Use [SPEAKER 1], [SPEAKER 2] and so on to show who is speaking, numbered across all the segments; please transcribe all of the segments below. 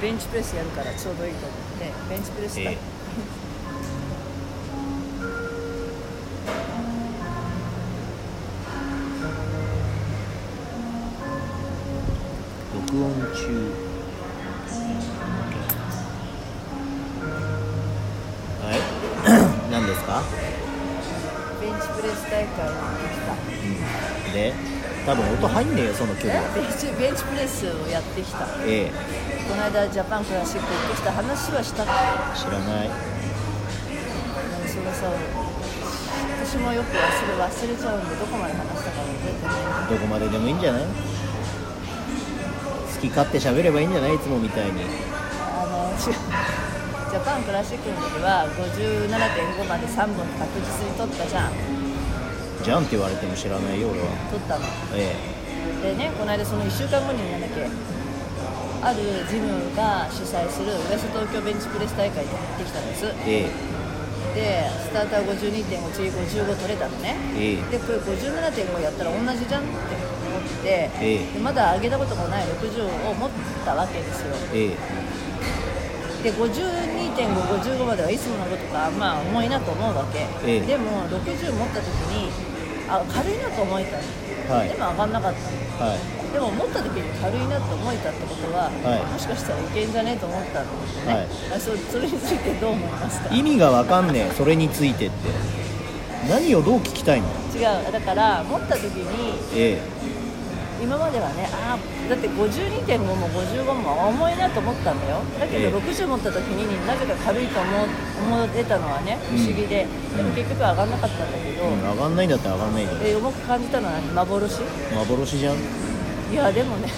[SPEAKER 1] ベンチプレスやるからちょうどいいと思ってベンチプレスだ、
[SPEAKER 2] え録 多分音入んねえよその距離は。
[SPEAKER 1] ベンチベンチプレスをやってきた。
[SPEAKER 2] ええ。
[SPEAKER 1] この間ジャパンクラシック行ってきた話はした。っけ
[SPEAKER 2] 知らない。
[SPEAKER 1] そのさ私もよく忘れ忘れちゃうんでどこまで話したか覚えてない。
[SPEAKER 2] どこまででもいいんじゃない？好き勝手喋ればいいんじゃない？いつもみたいに。
[SPEAKER 1] あの違うジャパンクラシックの時は57.5まで3本確実に取ったじゃん
[SPEAKER 2] じゃんって言われても知らないよ俺は。
[SPEAKER 1] 取ったの。
[SPEAKER 2] え
[SPEAKER 1] でねこの間その1週間後になんだっけあるジムが主催するウエスト東京ベンチプレス大会に行ってきたんです。
[SPEAKER 2] ええ。
[SPEAKER 1] でスターター52.5次55取れたのね。
[SPEAKER 2] ええ。
[SPEAKER 1] でこれ57.5やったら同じじゃんって思って、
[SPEAKER 2] ええ。
[SPEAKER 1] でまだ上げたこともない60を持ったわけですよ。
[SPEAKER 2] え
[SPEAKER 1] で52.5、55まではいつものことか、まあ、重いなと思うわけ、
[SPEAKER 2] ええ。
[SPEAKER 1] でも60持った時にあ軽いなと思えたの、
[SPEAKER 2] はい。
[SPEAKER 1] でも上がんなかったの。
[SPEAKER 2] はい。
[SPEAKER 1] でも持った時に軽いなと思えたってことは、
[SPEAKER 2] はい。
[SPEAKER 1] もしかしたらいけんじゃねえと思ったんですね、
[SPEAKER 2] はい。
[SPEAKER 1] あそそれについてどう思いますか？
[SPEAKER 2] 意味がわかんねえそれについてって。何をどう聞きたいの？
[SPEAKER 1] 違う。だから持った時に
[SPEAKER 2] え
[SPEAKER 1] 今まではねあーだって52.5も55も重いなと思ったんだよ。だけど
[SPEAKER 2] ええ。
[SPEAKER 1] 60持った時になぜか軽いと思う思えたのはね不思議で、でも結局上がんなかったんだけど、
[SPEAKER 2] えうん、上がんないんだったら上がんないじゃん
[SPEAKER 1] え重く感じたのは何？幻？
[SPEAKER 2] 幻じゃん。
[SPEAKER 1] いやでもね。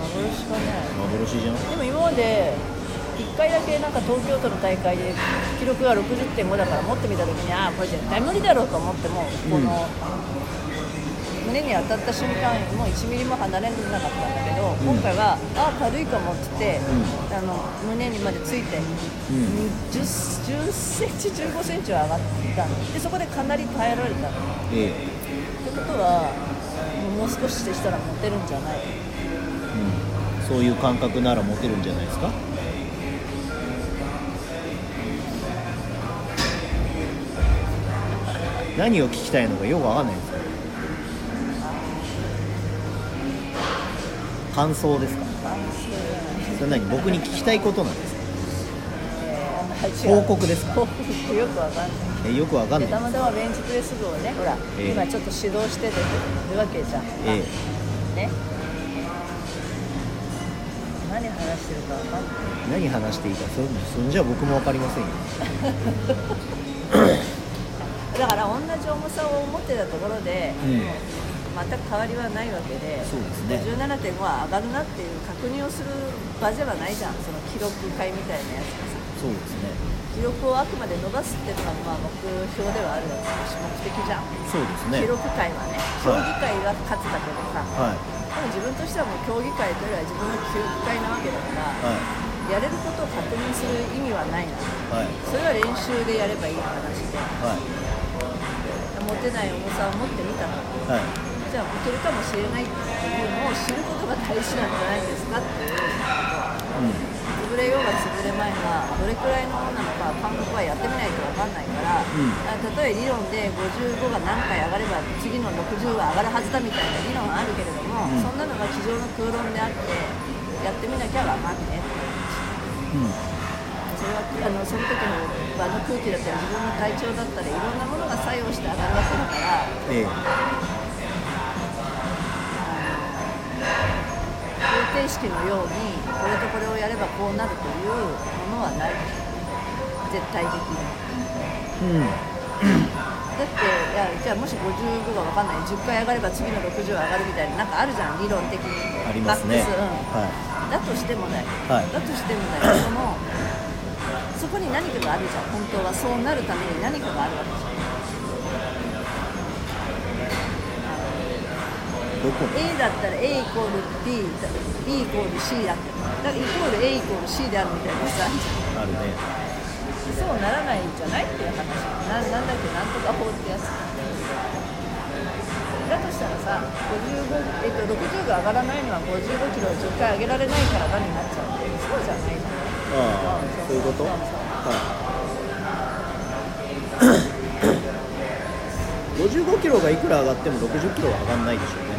[SPEAKER 1] 幻かね。
[SPEAKER 2] 幻じゃん。
[SPEAKER 1] でも今まで1回だけなんか東京都の大会で記録が60.5だから持ってみた時にああこれ絶対無理だろうと思ってもこの、胸に当たった瞬間もう1ミリも離れなかったんだけど、今回はああ軽いかもって言って、あの胸にまでついて、
[SPEAKER 2] ん。
[SPEAKER 1] 10, 10センチ15センチは上がった。のでそこでかなり耐えられた。
[SPEAKER 2] ええ。
[SPEAKER 1] てことはもう少ししたら持てるんじゃない？
[SPEAKER 2] うん、そういう感覚なら持てるんじゃないですか？何を聞きたいのかよくわかんないんです感想ですか？それ何？僕に聞きたいことなんですか？報告ですか？
[SPEAKER 1] 報告よくわかんない。
[SPEAKER 2] えよくわかんない。
[SPEAKER 1] でたまたまベンチプレス部をねほら、
[SPEAKER 2] ええ。
[SPEAKER 1] 今ちょっと指導しててるわけじゃん、
[SPEAKER 2] え。
[SPEAKER 1] ね。何話してるかわかんない。
[SPEAKER 2] え何話していいかそそんじゃ僕もわかりませんよ
[SPEAKER 1] 同じ重さを持ってたところで、
[SPEAKER 2] うん
[SPEAKER 1] 全く変わりはないわけで
[SPEAKER 2] そうですね。
[SPEAKER 1] 57.5は上がるなっていう確認をする場ではないじゃんその記録会みたいなやつがさ。
[SPEAKER 2] そうですね。
[SPEAKER 1] 記録をあくまで伸ばすっていうのがまあ目標ではあるわけだし目的じゃん。
[SPEAKER 2] そうですね。
[SPEAKER 1] 記録会はね競技会が勝つだけでさ、
[SPEAKER 2] はい。
[SPEAKER 1] でも自分としてはもう競技会というよりは自分の記録会なわけだから、
[SPEAKER 2] は
[SPEAKER 1] やれることを確認する意味はないな。
[SPEAKER 2] いはい。
[SPEAKER 1] それは練習でやればいい話で。
[SPEAKER 2] はい
[SPEAKER 1] 持てない重さを持ってみたの
[SPEAKER 2] はい。
[SPEAKER 1] じゃあ持てるかもしれないっていうのを知ることが大事なんじゃないですかっていうこと潰れようが潰れまいがどれくらいのものなのか感覚はやってみないと分かんないから、
[SPEAKER 2] ん。
[SPEAKER 1] あ例え理論で55が何回上がれば次の60は上がるはずだみたいな理論はあるけれども、
[SPEAKER 2] うん。
[SPEAKER 1] そんなのが机上の空論であってやってみなきゃ分かんねえって
[SPEAKER 2] うんうん
[SPEAKER 1] それはあのその時の場の空気だったり自分の体調だったりいろんなものが作用して上がるわけだから。
[SPEAKER 2] ええ。
[SPEAKER 1] 方程式のようにこれとこれをやればこうなるというものはない。絶対的に。
[SPEAKER 2] うん。
[SPEAKER 1] だっていやじゃあもし55が分かんない10回上がれば次の60は上がるみたいななんかあるじゃん理論的に。
[SPEAKER 2] ありますね。
[SPEAKER 1] うん。
[SPEAKER 2] は
[SPEAKER 1] だとしてもだよ、
[SPEAKER 2] はい。
[SPEAKER 1] だとしてもだよ。そのそこ？に何かがあるじゃん本当はそうなるために何かがあるわけじゃん
[SPEAKER 2] どこ
[SPEAKER 1] A だったら A イコール B イコール C だってだからイコール A イコール C であるみたいなさ
[SPEAKER 2] あるね
[SPEAKER 1] そうならないんじゃないっていう話ななんだっけなんとか法ってやつだとしたらさ55、えっと、60が上がらないのは55キロを10回上げられないからだになっちゃうそうじゃないじゃない
[SPEAKER 2] ああそういうこと？はい。55キロがいくら上がっても60キロは上がんないでしょうね。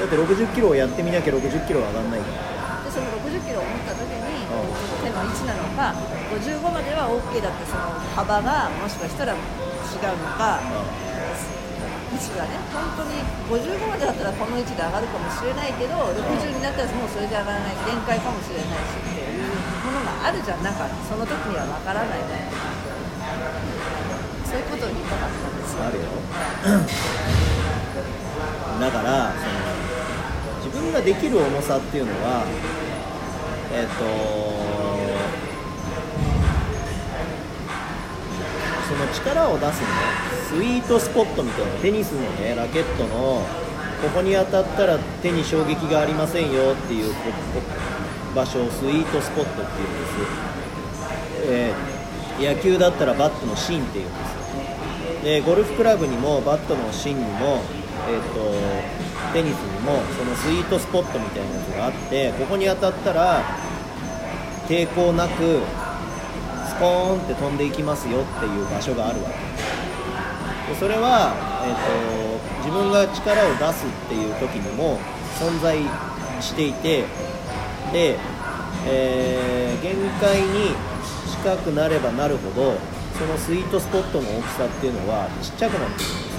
[SPEAKER 2] だって60キロをやってみなきゃ60キロは上がんないから
[SPEAKER 1] でその60キロを持った時に
[SPEAKER 2] ん。
[SPEAKER 1] 手の位置なのか55までは OK だってその幅がもしかしたら違うのか位置がね本当に55までだったらこの位置で上がるかもしれないけど60になったらもうそれじゃ上がらない限界かもしれないしっていうあるじゃん。なんかその時には分からないね。そういうことを言いたかったんですよ。
[SPEAKER 2] あるよ。だからその自分ができる重さっていうのはえっ、とその力を出すねスイートスポットみたいなテニスのね。ラケットのここに当たったら手に衝撃がありませんよっていう場所をスイートスポットっていうんです、えー野球だったらバットの芯っていうんです。でゴルフクラブにもバットの芯にも、えー、とテニスにもそのスイートスポットみたいなやつがあってここに当たったら抵抗なくスコーンって飛んでいきますよっていう場所があるわけ。でそれは、えー、と自分が力を出すっていう時にも存在していて、えー限界に近くなればなるほどそのスイートスポットの大きさっていうのはちっちゃくなってくるんです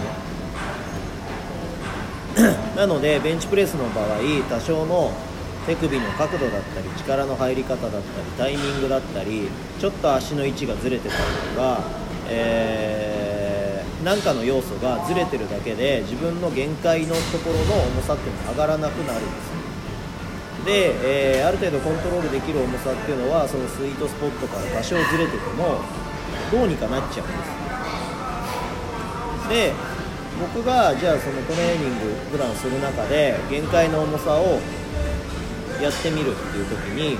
[SPEAKER 2] ね。なのでベンチプレスの場合多少の手首の角度だったり力の入り方だったりタイミングだったりちょっと足の位置がずれてたりとか、えー、なんかの要素がずれてるだけで自分の限界のところの重さっていうのが上がらなくなるんですよで、えーある程度コントロールできる重さっていうのはそのスイートスポットから多少ずれててもどうにかなっちゃうんですで僕がじゃあそのトレーニング普段する中で限界の重さをやってみるっていう時に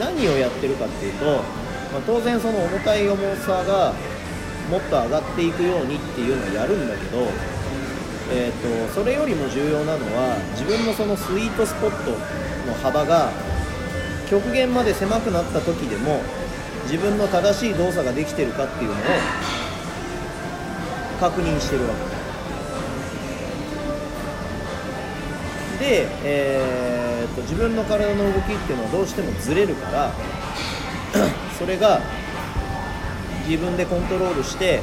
[SPEAKER 2] 何をやってるかっていうと、まあ、当然その重たい重さがもっと上がっていくようにっていうのをやるんだけど、えー、とそれよりも重要なのは自分のそのスイートスポットの幅が極限まで狭くなった時でも自分の正しい動作ができてるかっていうのを確認してるわけ。で、えー、と自分の体の動きっていうのはどうしてもずれるから それが自分でコントロールして、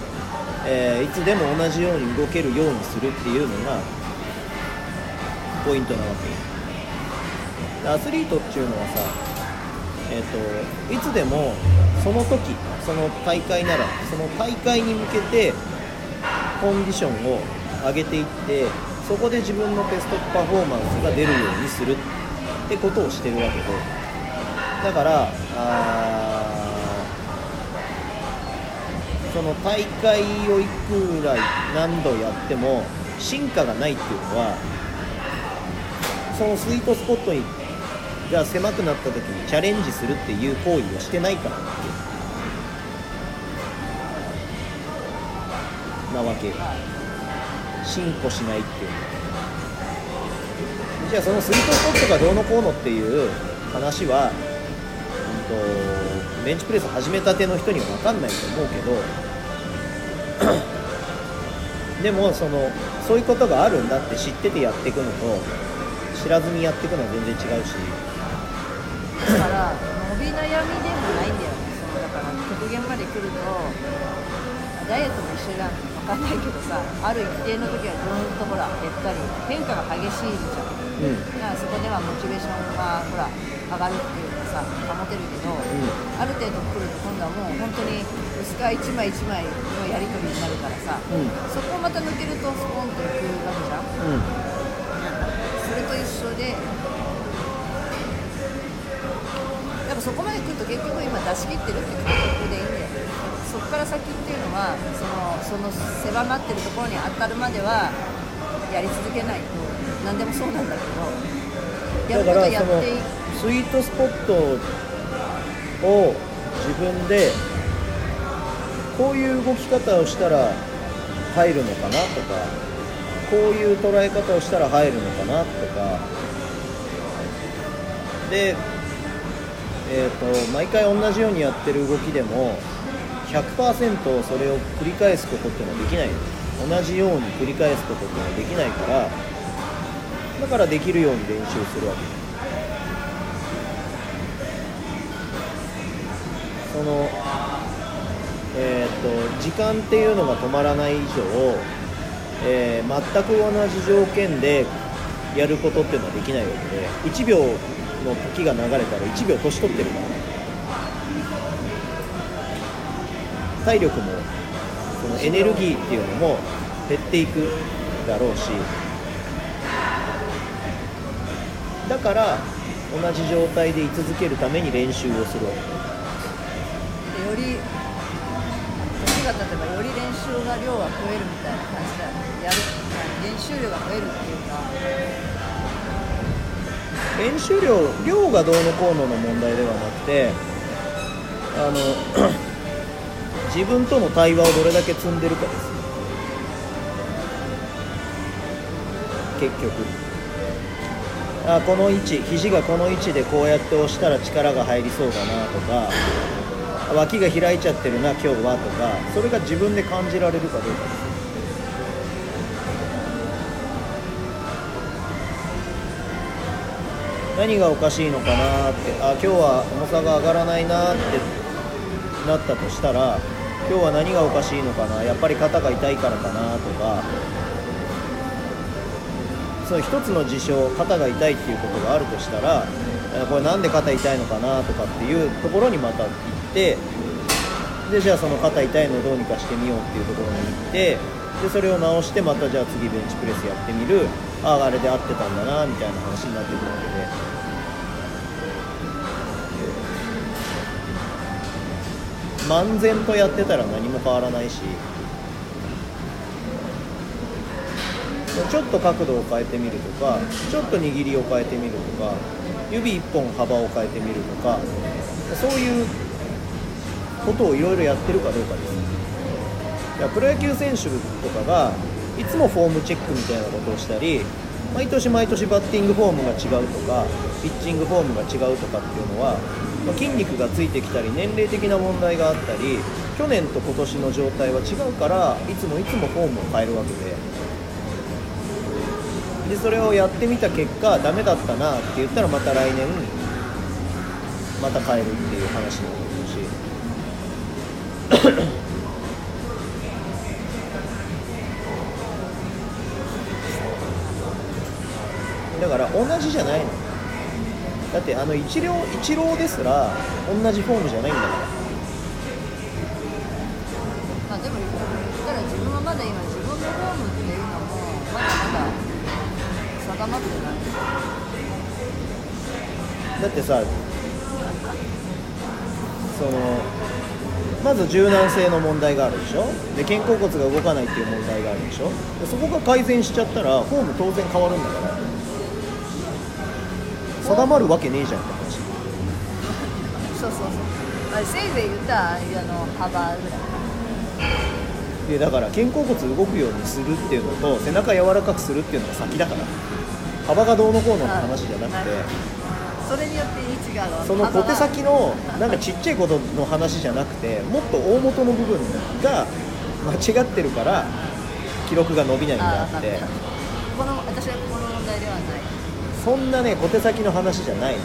[SPEAKER 2] えーいつでも同じように動けるようにするっていうのがポイントなわけ。でアスリートっていうのはさ、えー、といつでもその時その大会ならその大会に向けてコンディションを上げていってそこで自分のベストパフォーマンスが出るようにする。ってことをしてるわけで。だからあーその大会をいくら何度やっても進化がないっていうのはそのスイートスポットにが狭くなった時にチャレンジするっていう行為をしてないからなわけ進歩しないっていう。じゃあそのスイートスポットがどうのこうのっていう話は、うん、とベンチプレス始めたての人には分かんないと思うけど でもそのそういうことがあるんだって知っててやっていくのと知らずにやっていくのは全然違うし
[SPEAKER 1] だから伸び悩みでもないんだよねそのだから極限まで来るとダイエットも一緒じゃん分かんないけどさある一定の時はずーっとほら減ったり変化が激しいじゃん
[SPEAKER 2] うん
[SPEAKER 1] だからそこではモチベーションがほら上がるっていうかさ保てるけど、ある程度来ると今度はもう本当に薄皮一枚一枚のやり取りになるからさ、
[SPEAKER 2] うん。
[SPEAKER 1] そこをまた抜けるとスポンといくわけじゃん。
[SPEAKER 2] うん。
[SPEAKER 1] それと一緒でそこまで来ると結局今出し切ってるって感覚でいいんだよそこから先っていうのはそのその狭まってるところに当たるまではやり続けないと何でもそうなんだけどやることやってい
[SPEAKER 2] スイートスポットを自分でこういう動き方をしたら入るのかなとかこういう捉え方をしたら入るのかなとか。で、えー、と毎回同じようにやってる動きでも100%それを繰り返すことっていうのはできない。同じように繰り返すことっていうのはできないからだからできるように練習するわけ。そのえーと、時間っていうのが止まらない以上、えー、全く同じ条件でやることっていうのはできないわけで1秒の時が流れたら1秒年取ってる。から体力もそのエネルギーっていうのも減っていくだろうし。だから同じ状態で居続けるために練習をするわ
[SPEAKER 1] け。より年が経てばより練習が量が増えるみたいな感じでやる練習量が増えるっていうか。
[SPEAKER 2] 練習量量がどうのこうのの問題ではなくてあの 自分との対話をどれだけ積んでるかです。結局。あこの位置肘がこの位置でこうやって押したら力が入りそうだなとか脇が開いちゃってるな今日はとかそれが自分で感じられるかどうかです。何がおかしいのかなってあ今日は重さが上がらないなってなったとしたら今日は何がおかしいのかなやっぱり肩が痛いからかなとかその一つの事象肩が痛いっていうことがあるとしたらこれなんで肩痛いのかなとかっていうところにまた行ってでじゃあその肩痛いのをどうにかしてみようっていうところに行ってでそれを直してまたじゃあ次ベンチプレスやってみるあああれで合ってたんだなみたいな話になってくるわけで。漫然とやってたら何も変わらないし。ちょっと角度を変えてみるとかちょっと握りを変えてみるとか指1本幅を変えてみるとかそういうことをいろいろやってるかどうかです。いやプロ野球選手とかがいつもフォームチェックみたいなことをしたり毎年毎年バッティングフォームが違うとかピッチングフォームが違うとかっていうのは、まあ、筋肉がついてきたり年齢的な問題があったり去年と今年の状態は違うからいつもいつもフォームを変えるわけで。でそれをやってみた結果ダメだったなって言ったらまた来年また変えるっていう話になるし。だから同じじゃないの。だってあの一郎一郎ですら同じフォームじゃないんだから。
[SPEAKER 1] まあでもだから自分はまだ今自分のフォームっていうのもまだまだ定まってない
[SPEAKER 2] だってさそのまず柔軟性の問題があるでしょ？で肩甲骨が動かないっていう問題があるでしょ？でそこが改善しちゃったらフォーム当然変わるんだから定まるわけねえじゃんって話。
[SPEAKER 1] そうそうそう。あれせいぜい言ったらあの幅ぐらい。
[SPEAKER 2] でだから肩甲骨動くようにするっていうのと背中柔らかくするっていうのが先だから幅がどうのこうのって話じゃなくて、
[SPEAKER 1] それによって位置が
[SPEAKER 2] その小手先のなんかちっちゃいことの話じゃなくてもっと大元の部分が間違ってるから記録が伸びないんであって。
[SPEAKER 1] この私はこの
[SPEAKER 2] そんなね小手先の話じゃないの。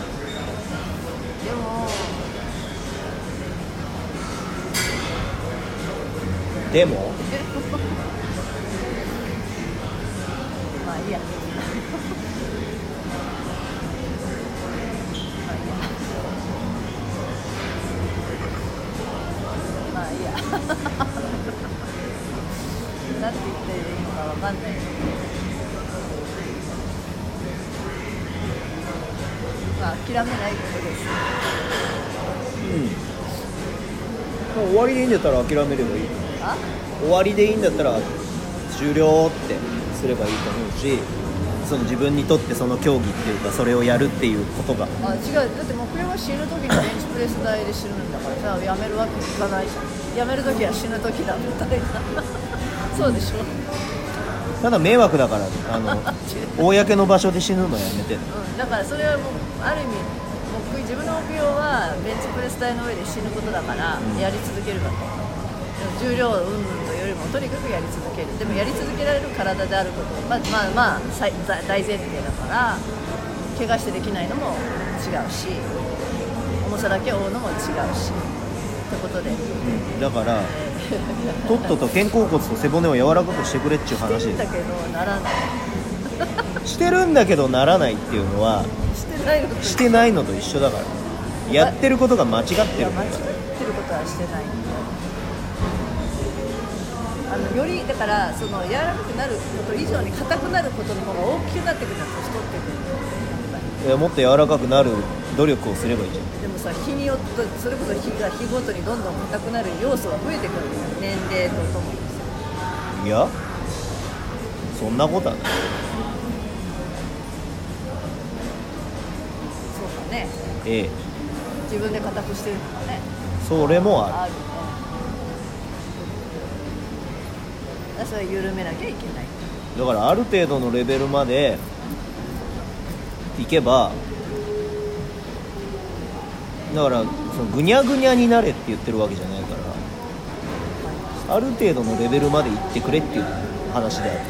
[SPEAKER 2] で
[SPEAKER 1] も
[SPEAKER 2] でも
[SPEAKER 1] まあいいや。まあいいや。なんて言っていいのかわかんない。まあ、諦めないことです。
[SPEAKER 2] うん。終わりでいいんだったら諦めればいい。終わりでいいんだったら終了ってすればいいと思うし。その自分にとってその競技っていうかそれをやるっていうことが
[SPEAKER 1] あ違うだって目標は死ぬ時にベンチプレス台で死ぬんだからさやめるわけいかないじゃんやめる時は死ぬ時だみたいなそうでしょ
[SPEAKER 2] ただ迷惑だからあの 公の場所で死ぬのやめてね
[SPEAKER 1] うん、だからそれはもうある意味僕自分の目標はベンチプレス台の上で死ぬことだから
[SPEAKER 2] うん。
[SPEAKER 1] やり続けるかと、でも重量云々というよりもとにかくやり続ける。でもやり続けられる体であること。まあまあまあ最大大前提だから怪我してできないのも違うし重さだけ負うのも違うしってことで、
[SPEAKER 2] うん。だから
[SPEAKER 1] えー
[SPEAKER 2] とっとと肩甲骨と背骨を柔らかくしてくれっちゅう
[SPEAKER 1] してるんだけどならない。
[SPEAKER 2] す してるんだけどならないっていうのは
[SPEAKER 1] ないのと
[SPEAKER 2] してないのと一緒だから。やってることが間違って
[SPEAKER 1] いや
[SPEAKER 2] る
[SPEAKER 1] 間違ってることはしてない。あのよりだからその柔らかくなること以上に硬くなることの方が大きくなってくるの年取ってくる
[SPEAKER 2] いやもっと柔らかくなる努力をすればいいじゃん。
[SPEAKER 1] でもさ日によってそれこそ日が日ごとにどんどん硬くなる要素が増えてくる年齢とともに
[SPEAKER 2] いやそんなことはない
[SPEAKER 1] ね。
[SPEAKER 2] ええ。
[SPEAKER 1] 自分で硬くしてるのかね。
[SPEAKER 2] それもある。
[SPEAKER 1] ある。ねだからそれは緩めなきゃいけない。
[SPEAKER 2] だからある程度のレベルまでいけばだからそのぐにゃぐにゃになれって言ってるわけじゃないからある程度のレベルまで行ってくれっていう話であって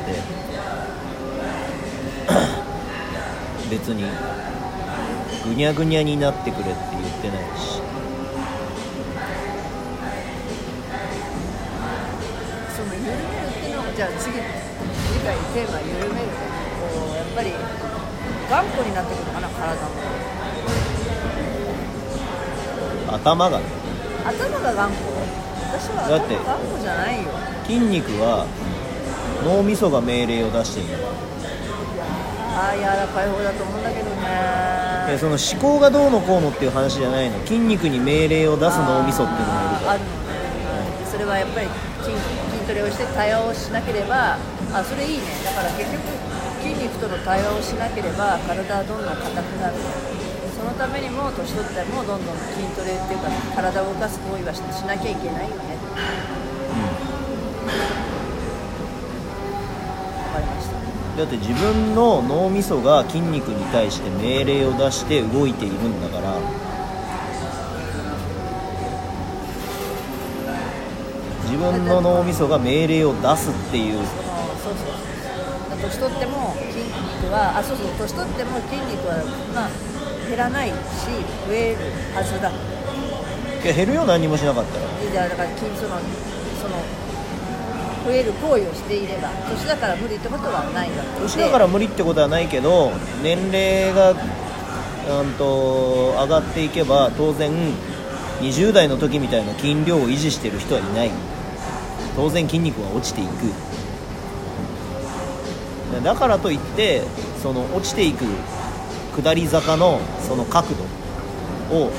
[SPEAKER 2] 別にぐにゃぐにゃになってくれって言ってないし。
[SPEAKER 1] その緩めるっていうのがじゃあ次次回テーマ緩めるこうやっぱり頑固になってくるのかな体も
[SPEAKER 2] 頭がね
[SPEAKER 1] 頭が頑固。私は
[SPEAKER 2] だって
[SPEAKER 1] 頭頑固じゃないよ
[SPEAKER 2] 筋肉は脳みそが命令を出してる。んだから
[SPEAKER 1] ああ柔らかい方だと思うんだけどね
[SPEAKER 2] でその思考がどうのこうのっていう話じゃないの。筋肉に命令を出す脳みそっていうのがいるから。
[SPEAKER 1] あるのね。それはやっぱり筋筋トレをして対話をしなければあそれいいね。だから結局筋肉との対話をしなければ体はどんどん硬くなるそのためにも年取ってもどんどん筋トレっていうか体を動かす行為はししなきゃいけないよね
[SPEAKER 2] だって自分の脳みそが筋肉に対して命令を出して動いているんだから。自分の脳みそが命令を出すっていう。
[SPEAKER 1] そうそう年取っても筋肉はあそう。そう年取っても筋肉はまあ減らないし増えるはずだ。
[SPEAKER 2] いや減るよ何にもしなかったら。
[SPEAKER 1] じゃあだから筋そのその増える行為をしていれば年だから無理ってことはないわけで。
[SPEAKER 2] 年だから無理ってことはないけど年齢がうんと上がっていけば当然20代の時みたいな筋量を維持してる人はいない。当然筋肉は落ちていく。だからといってその落ちていく下り坂のその角度を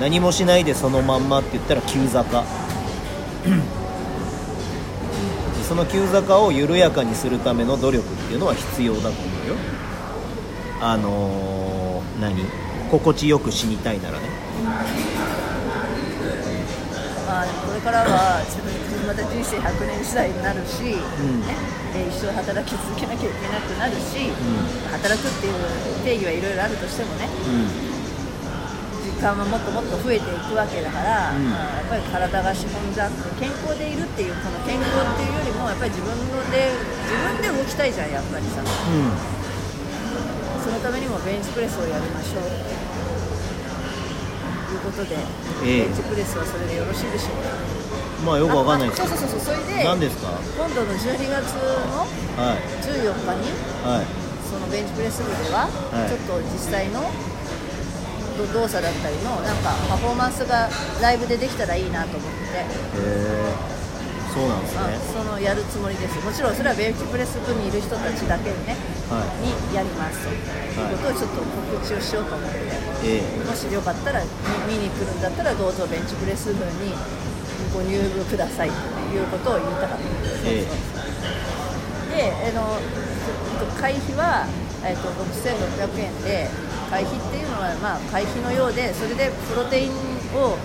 [SPEAKER 2] 何もしないでそのまんまって言ったら急坂。その急坂を緩やかにするための努力っていうのは必要だと思うよ。あのー、何？心地よく死にたいならね。
[SPEAKER 1] まあこれからは自分また人生100年時代になるし、
[SPEAKER 2] ん。
[SPEAKER 1] ね、で一生働き続けなきゃいけなくなるし、働くっていう定義はいろいろあるとしてもね。時間はもっともっと増えていくわけだから、
[SPEAKER 2] うん。
[SPEAKER 1] まあやっぱり体が資本であって健康でいるっていうこの健康っていうよりもやっぱり自分ので自分で動きたいじゃんやっぱりさ。
[SPEAKER 2] うん、うん、
[SPEAKER 1] そのためにもベンチプレスをやりましょう。ということで、
[SPEAKER 2] ええ。
[SPEAKER 1] ベンチプレスはそれでよろしいでしょうか。
[SPEAKER 2] まあよくわかんないです。
[SPEAKER 1] そうそうそうそう。それで
[SPEAKER 2] 何ですか？
[SPEAKER 1] 今度の12月の
[SPEAKER 2] はい。
[SPEAKER 1] 14日に
[SPEAKER 2] はい。
[SPEAKER 1] そのベンチプレス部では、
[SPEAKER 2] はい。
[SPEAKER 1] ちょっと実際のど動作だったりのなんかパフォーマンスがライブでできたらいいなと思って、
[SPEAKER 2] へえそうなんです
[SPEAKER 1] あ
[SPEAKER 2] ね
[SPEAKER 1] そのやるつもりです。もちろんそれはベンチプレス部にいる人たちだけにね
[SPEAKER 2] はい。
[SPEAKER 1] にやりますと。い。うことをちょっと告知をしようと思って、
[SPEAKER 2] え
[SPEAKER 1] もしよかったら見見に来るんだったらどうぞベンチプレス部にご入部ください。ということを言いたかったんです、
[SPEAKER 2] え
[SPEAKER 1] であの会費は、えーと、6600円で会費っていうのは、まあ、会費のようでそれでプロテインを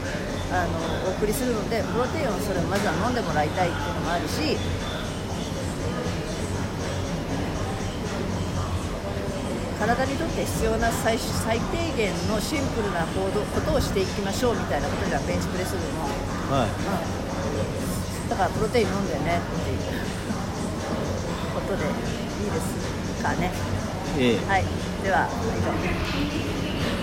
[SPEAKER 1] あのお送りするのでプロテインをそれをまずは飲んでもらいたいっていうのもあるし体にとって必要な最最低限のシンプルな行動ことをしていきましょうみたいなことじゃベンチプレスでも、
[SPEAKER 2] はい
[SPEAKER 1] うん、だからプロテイン飲んでねっていうことでいいですかね。
[SPEAKER 2] ええ。
[SPEAKER 1] はい。では以上